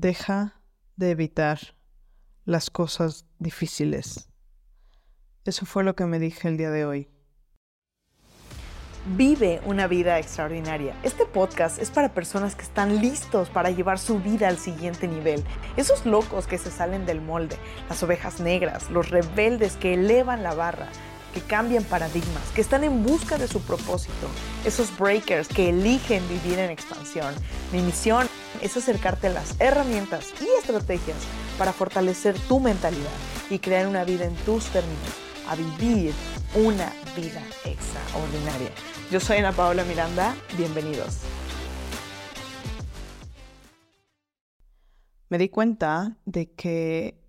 Deja de evitar las cosas difíciles. Eso fue lo que me dije el día de hoy. Vive una vida extraordinaria. Este podcast es para personas que están listos para llevar su vida al siguiente nivel. Esos locos que se salen del molde, las ovejas negras, los rebeldes que elevan la barra, que cambian paradigmas, que están en busca de su propósito, esos breakers que eligen vivir en expansión. Mi misión es acercarte a las herramientas y estrategias para fortalecer tu mentalidad y crear una vida en tus términos, a vivir una vida extraordinaria. Yo soy Ana Paola Miranda, bienvenidos. Me di cuenta de que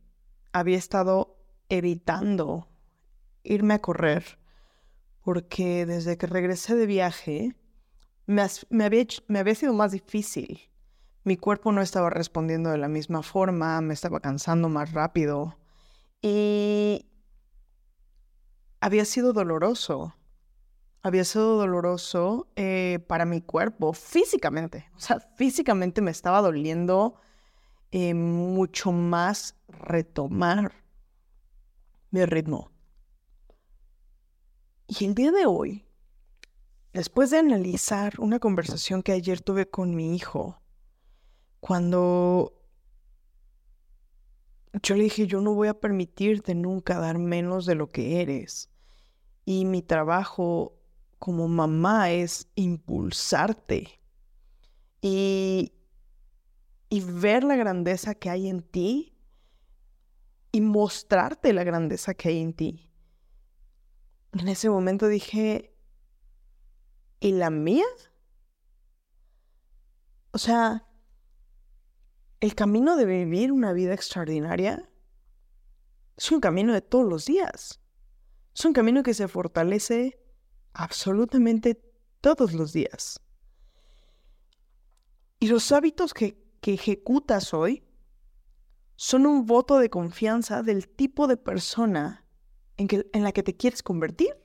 había estado evitando irme a correr porque desde que regresé de viaje me, había, me había sido más difícil. Mi cuerpo no estaba respondiendo de la misma forma, me estaba cansando más rápido y había sido doloroso. Había sido doloroso eh, para mi cuerpo físicamente. O sea, físicamente me estaba doliendo eh, mucho más retomar mi ritmo. Y el día de hoy, después de analizar una conversación que ayer tuve con mi hijo, cuando yo le dije, yo no voy a permitirte nunca dar menos de lo que eres. Y mi trabajo como mamá es impulsarte y, y ver la grandeza que hay en ti y mostrarte la grandeza que hay en ti. En ese momento dije, ¿y la mía? O sea, el camino de vivir una vida extraordinaria es un camino de todos los días. Es un camino que se fortalece absolutamente todos los días. Y los hábitos que, ejecutas hoy son un voto de confianza del tipo de persona en, que, en la que te quieres convertir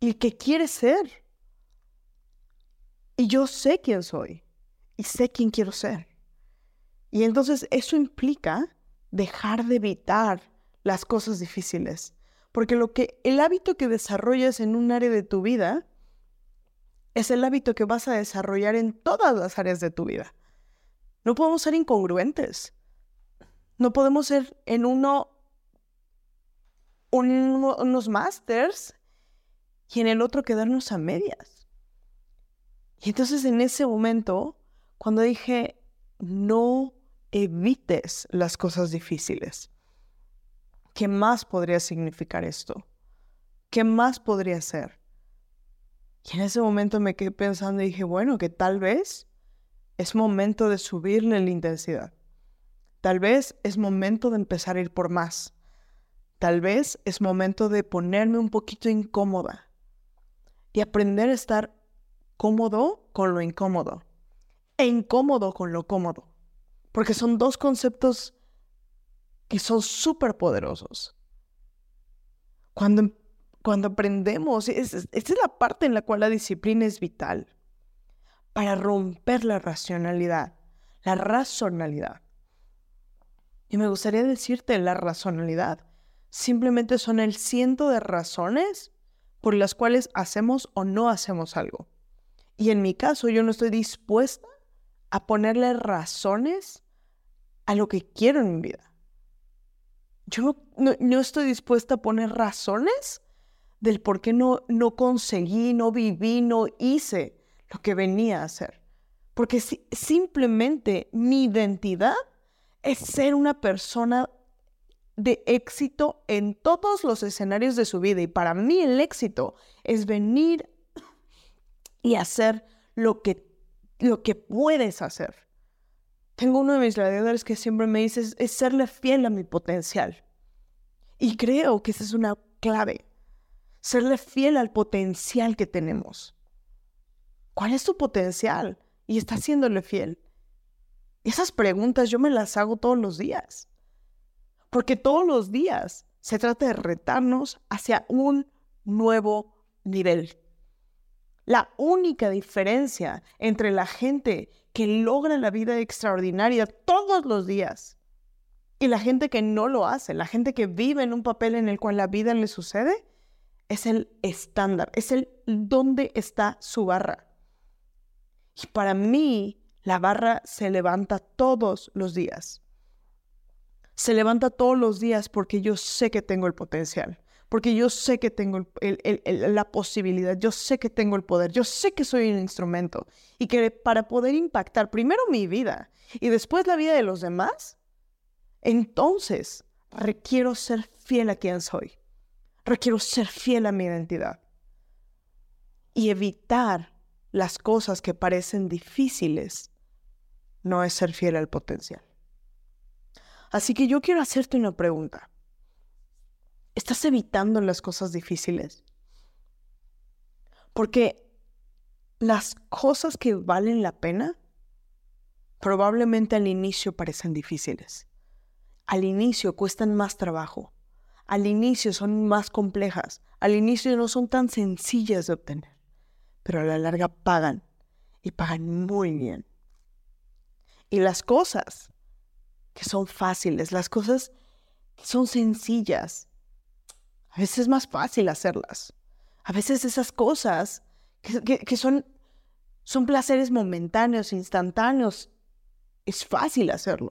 y que quieres ser. Y yo sé quién soy y sé quién quiero ser. Y entonces eso implica dejar de evitar las cosas difíciles. Porque lo que el hábito que desarrollas en un área de tu vida es el hábito que vas a desarrollar en todas las áreas de tu vida. No podemos ser incongruentes. No podemos ser en uno unos masters y en el otro quedarnos a medias. Y entonces en ese momento, cuando dije, no evites las cosas difíciles. ¿Qué más podría significar esto? ¿Qué más podría ser? Y en ese momento me quedé pensando y dije, bueno, que tal vez es momento de subirle la intensidad. Tal vez es momento de empezar a ir por más. Tal vez es momento de ponerme un poquito incómoda y aprender a estar cómodo con lo incómodo e incómodo con lo cómodo. Porque son dos conceptos que son súper poderosos. Cuando, cuando aprendemos, esta es la parte en la cual la disciplina es vital para romper la racionalidad, la razonalidad. Y me gustaría decirte, la razonalidad simplemente son el ciento de razones por las cuales hacemos o no hacemos algo. Y en mi caso, yo no estoy dispuesta a ponerle razones a lo que quiero en mi vida. Yo no, estoy dispuesta a poner razones del por qué no, no conseguí, no viví, no hice lo que venía a hacer. Porque simplemente mi identidad es ser una persona de éxito en todos los escenarios de su vida. Y para mí el éxito es venir y hacer lo que, lo que puedes hacer. Tengo uno de mis gladiadores que siempre me dice es, serle fiel a mi potencial. Y creo que esa es una clave. Serle fiel al potencial que tenemos. ¿Cuál es tu potencial? Y está haciéndole fiel. Esas preguntas yo me las hago todos los días. Porque todos los días se trata de retarnos hacia un nuevo nivel. La única diferencia entre la gente que logra la vida extraordinaria todos los días. Y la gente que no lo hace, la gente que vive en un papel en el cual la vida le sucede, es el estándar, es el dónde está su barra. Y para mí, la barra se levanta todos los días. Se levanta todos los días porque yo sé que tengo el potencial, porque yo sé que tengo la posibilidad, yo sé que tengo el poder, yo sé que soy un instrumento y que para poder impactar primero mi vida y después la vida de los demás, entonces requiero ser fiel a quien soy. Requiero ser fiel a mi identidad y evitar las cosas que parecen difíciles no es ser fiel al potencial. Así que yo quiero hacerte una pregunta. ¿Estás evitando las cosas difíciles? Porque las cosas que valen la pena probablemente al inicio parecen difíciles. Al inicio cuestan más trabajo al inicio son más complejas, al inicio no son tan sencillas de obtener, pero a la larga pagan y pagan muy bien. Y las cosas que son fáciles, las cosas que son sencillas, a veces es más fácil hacerlas. A veces esas cosas que, son, son placeres momentáneos, instantáneos, es fácil hacerlo,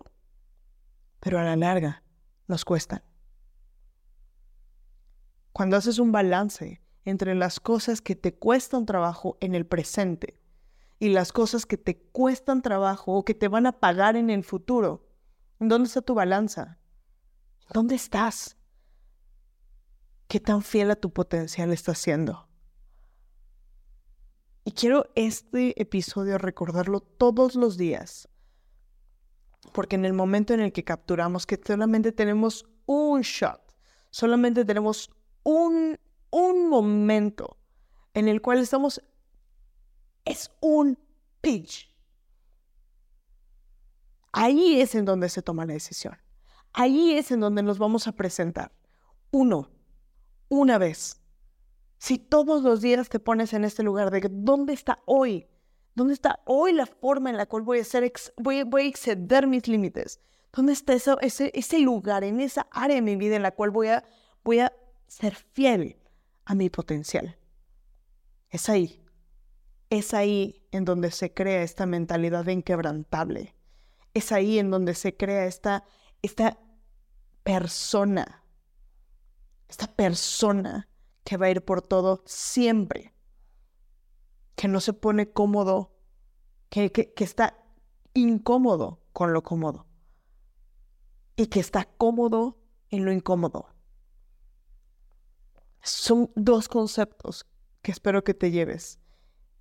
pero a la larga nos cuestan. Cuando haces un balance entre las cosas que te cuestan trabajo en el presente y las cosas que te cuestan trabajo o que te van a pagar en el futuro, ¿dónde está tu balanza? ¿Dónde estás? ¿Qué tan fiel a tu potencial estás siendo? Y quiero este episodio recordarlo todos los días, porque en el momento en el que capturamos que solamente tenemos un shot, solamente tenemos un, un momento en el cual estamos, es un pitch. Ahí es en donde se toma la decisión. Ahí es en donde nos vamos a presentar. Uno, una vez. Si todos los días te pones en este lugar de dónde está hoy, dónde está hoy la forma en la cual voy a, ser voy, voy a exceder mis límites, dónde está ese, ese lugar, en esa área de mi vida en la cual voy a, voy a ser fiel a mi potencial. Es ahí, es ahí en donde se crea esta mentalidad inquebrantable. Es ahí en donde se crea esta, esta persona, esta persona que va a ir por todo siempre, que no se pone cómodo, que, que está incómodo con lo cómodo y que está cómodo en lo incómodo. Son dos conceptos que espero que te lleves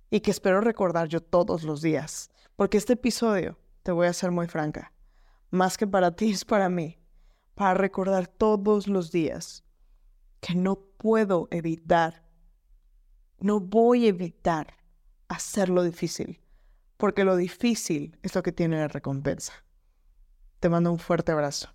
y que espero recordar yo todos los días, porque este episodio, te voy a ser muy franca, más que para ti es para mí, para recordar todos los días que no puedo evitar, no voy a evitar hacerlo difícil, porque lo difícil es lo que tiene la recompensa. Te mando un fuerte abrazo.